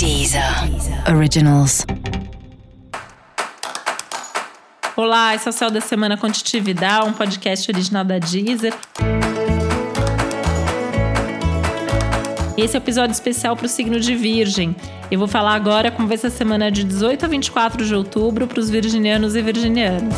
Deezer Originals. Olá, esse é o Céu da Semana Contitividade, um podcast original da Deezer. Esse é o episódio especial para o signo de Virgem. Eu vou falar agora como vai ser a semana de 18 a 24 de outubro para os virginianos e virginianas.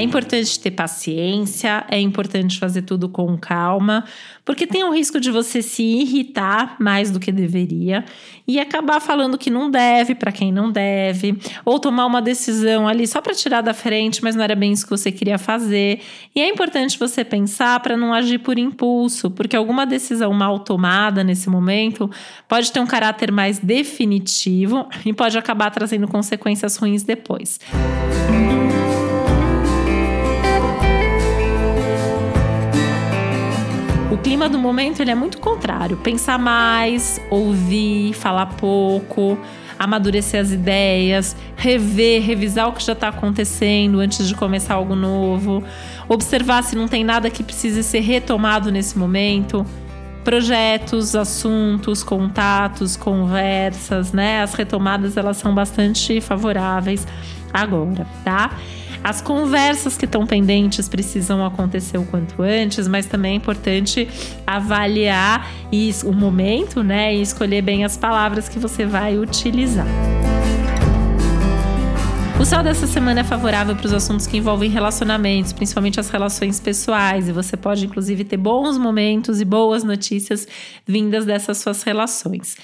É importante ter paciência, é importante fazer tudo com calma, porque tem o risco de você se irritar mais do que deveria e acabar falando que não deve para quem não deve, ou tomar uma decisão ali só para tirar da frente, mas não era bem isso que você queria fazer. E é importante você pensar para não agir por impulso, porque alguma decisão mal tomada nesse momento pode ter um caráter mais definitivo e pode acabar trazendo consequências ruins depois. O clima do momento ele é muito contrário. Pensar mais, ouvir, falar pouco, amadurecer as ideias, rever, revisar o que já está acontecendo antes de começar algo novo, observar se não tem nada que precise ser retomado nesse momento. Projetos, assuntos, contatos, conversas, né? As retomadas elas são bastante favoráveis agora, tá? As conversas que estão pendentes precisam acontecer o quanto antes, mas também é importante avaliar o momento, né? E escolher bem as palavras que você vai utilizar. O céu dessa semana é favorável para os assuntos que envolvem relacionamentos, principalmente as relações pessoais, e você pode inclusive ter bons momentos e boas notícias vindas dessas suas relações.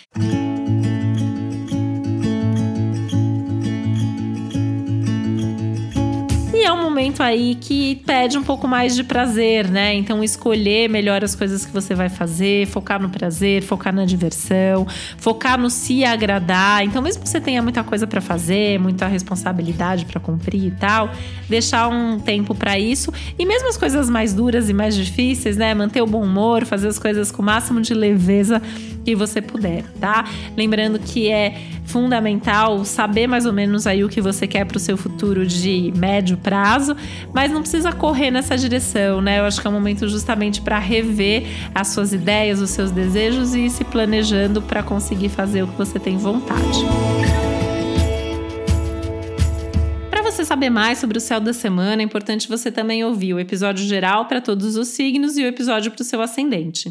É um momento aí que pede um pouco mais de prazer, né? Então, escolher melhor as coisas que você vai fazer, focar no prazer, focar na diversão, focar no se agradar. Então, mesmo que você tenha muita coisa para fazer, muita responsabilidade para cumprir e tal, deixar um tempo para isso. E mesmo as coisas mais duras e mais difíceis, né? Manter o bom humor, fazer as coisas com o máximo de leveza que você puder, tá? Lembrando que é fundamental saber mais ou menos aí o que você quer para o seu futuro de médio prazo, mas não precisa correr nessa direção, né? Eu acho que é um momento justamente para rever as suas ideias, os seus desejos e ir se planejando para conseguir fazer o que você tem vontade. Para você saber mais sobre o céu da semana, é importante você também ouvir o episódio geral para todos os signos e o episódio para o seu ascendente.